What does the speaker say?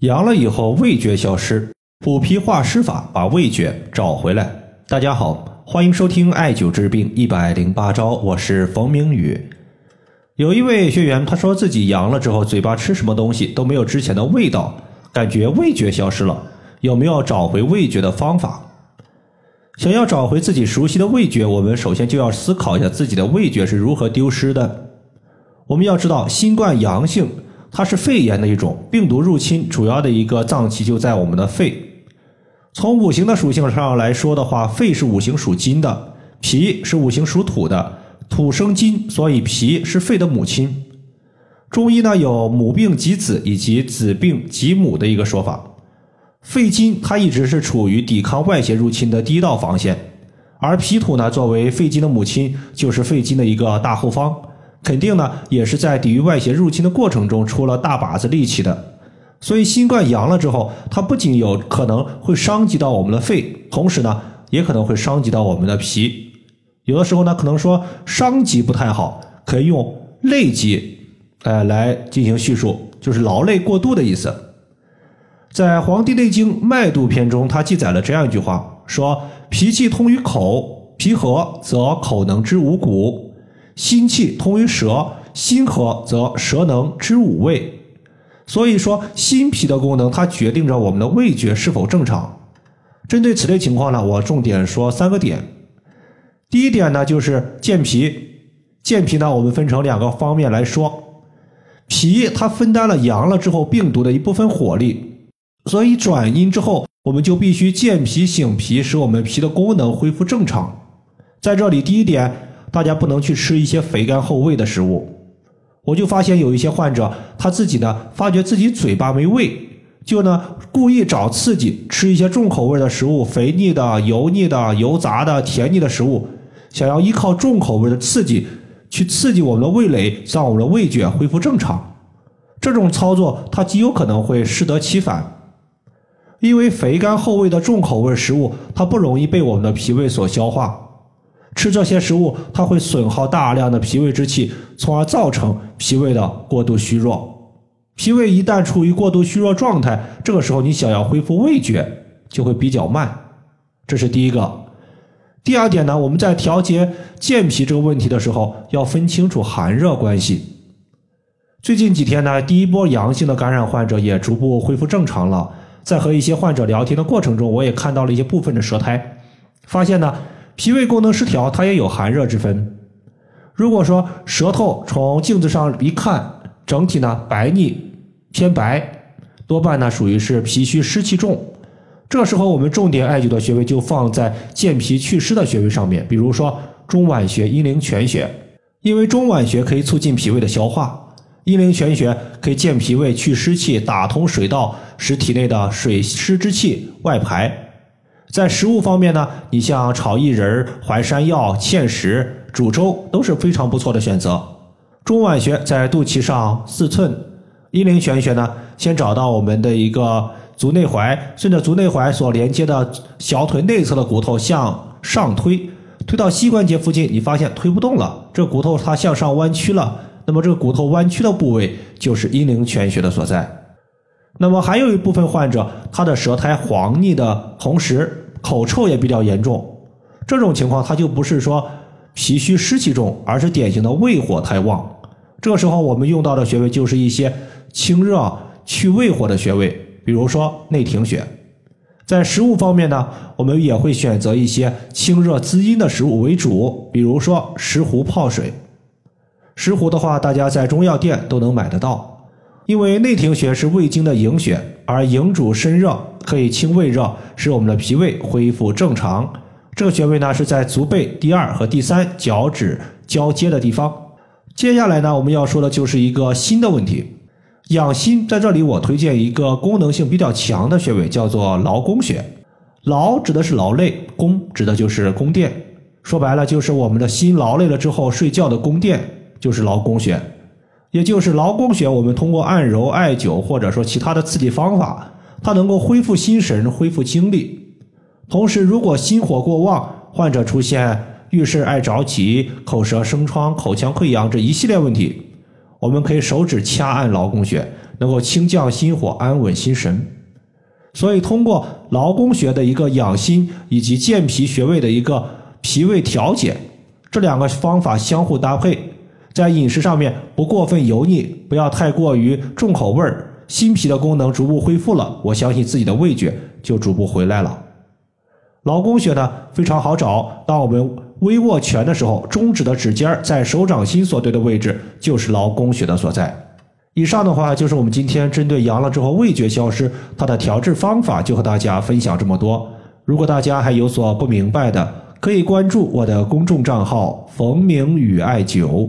阳了以后味觉消失，补脾化湿法把味觉找回来。大家好，欢迎收听艾灸治病一百零八招，我是冯明宇。有一位学员他说自己阳了之后，嘴巴吃什么东西都没有之前的味道，感觉味觉消失了。有没有找回味觉的方法？想要找回自己熟悉的味觉，我们首先就要思考一下自己的味觉是如何丢失的。我们要知道，新冠阳性。它是肺炎的一种病毒入侵，主要的一个脏器就在我们的肺。从五行的属性上来说的话，肺是五行属金的，脾是五行属土的，土生金，所以脾是肺的母亲。中医呢有母病及子以及子病及母的一个说法。肺金它一直是处于抵抗外邪入侵的第一道防线，而脾土呢作为肺金的母亲，就是肺金的一个大后方。肯定呢，也是在抵御外邪入侵的过程中出了大把子力气的。所以新冠阳了之后，它不仅有可能会伤及到我们的肺，同时呢，也可能会伤及到我们的脾。有的时候呢，可能说伤及不太好，可以用累及，呃，来进行叙述，就是劳累过度的意思。在《黄帝内经·脉度篇》中，它记载了这样一句话：说脾气通于口，脾和则口能知五谷。心气通于舌，心和则舌能知五味。所以说，心脾的功能它决定着我们的味觉是否正常。针对此类情况呢，我重点说三个点。第一点呢，就是健脾。健脾呢，我们分成两个方面来说。脾它分担了阳了之后病毒的一部分火力，所以转阴之后，我们就必须健脾醒脾，使我们脾的功能恢复正常。在这里，第一点。大家不能去吃一些肥甘厚味的食物。我就发现有一些患者，他自己呢，发觉自己嘴巴没味，就呢故意找刺激，吃一些重口味的食物，肥腻的、油腻的、油炸的、甜腻的食物，想要依靠重口味的刺激去刺激我们的味蕾，让我们的味觉恢复正常。这种操作，它极有可能会适得其反，因为肥甘厚味的重口味食物，它不容易被我们的脾胃所消化。吃这些食物，它会损耗大量的脾胃之气，从而造成脾胃的过度虚弱。脾胃一旦处于过度虚弱状态，这个时候你想要恢复味觉就会比较慢。这是第一个。第二点呢，我们在调节健脾这个问题的时候，要分清楚寒热关系。最近几天呢，第一波阳性的感染患者也逐步恢复正常了。在和一些患者聊天的过程中，我也看到了一些部分的舌苔，发现呢。脾胃功能失调，它也有寒热之分。如果说舌头从镜子上一看，整体呢白腻偏白，多半呢属于是脾虚湿气重。这时候我们重点艾灸的穴位就放在健脾祛湿的穴位上面，比如说中脘穴、阴陵泉穴，因为中脘穴可以促进脾胃的消化，阴陵泉穴可以健脾胃、去湿气、打通水道，使体内的水湿之气外排。在食物方面呢，你像炒薏仁、淮山药、芡实、煮粥都是非常不错的选择。中脘穴在肚脐上四寸，阴陵泉穴呢，先找到我们的一个足内踝，顺着足内踝所连接的小腿内侧的骨头向上推，推到膝关节附近，你发现推不动了，这骨头它向上弯曲了，那么这个骨头弯曲的部位就是阴陵泉穴的所在。那么还有一部分患者，他的舌苔黄腻的同时，口臭也比较严重。这种情况，他就不是说脾虚湿气重，而是典型的胃火太旺。这时候，我们用到的穴位就是一些清热去胃火的穴位，比如说内庭穴。在食物方面呢，我们也会选择一些清热滋阴的食物为主，比如说石斛泡水。石斛的话，大家在中药店都能买得到。因为内庭穴是胃经的营穴，而营主身热，可以清胃热，使我们的脾胃恢复正常。这个穴位呢是在足背第二和第三脚趾交接的地方。接下来呢，我们要说的就是一个心的问题。养心在这里，我推荐一个功能性比较强的穴位，叫做劳宫穴。劳指的是劳累，宫指的就是宫殿。说白了，就是我们的心劳累了之后睡觉的宫殿，就是劳宫穴。也就是劳宫穴，我们通过按揉、艾灸或者说其他的刺激方法，它能够恢复心神、恢复精力。同时，如果心火过旺，患者出现遇事爱着急、口舌生疮、口腔溃疡这一系列问题，我们可以手指掐按劳宫穴，能够清降心火，安稳心神。所以，通过劳宫穴的一个养心以及健脾穴位的一个脾胃调节，这两个方法相互搭配，在饮食上面不过分油腻，不要太过于重口味儿，心脾的功能逐步恢复了，我相信自己的味觉就逐步回来了。劳宫穴呢非常好找，当我们微握拳的时候，中指的指尖在手掌心所对的位置就是劳宫穴的所在。以上的话就是我们今天针对阳了之后味觉消失，它的调治方法就和大家分享这么多。如果大家还有所不明白的，可以关注我的公众账号“冯明宇艾灸”，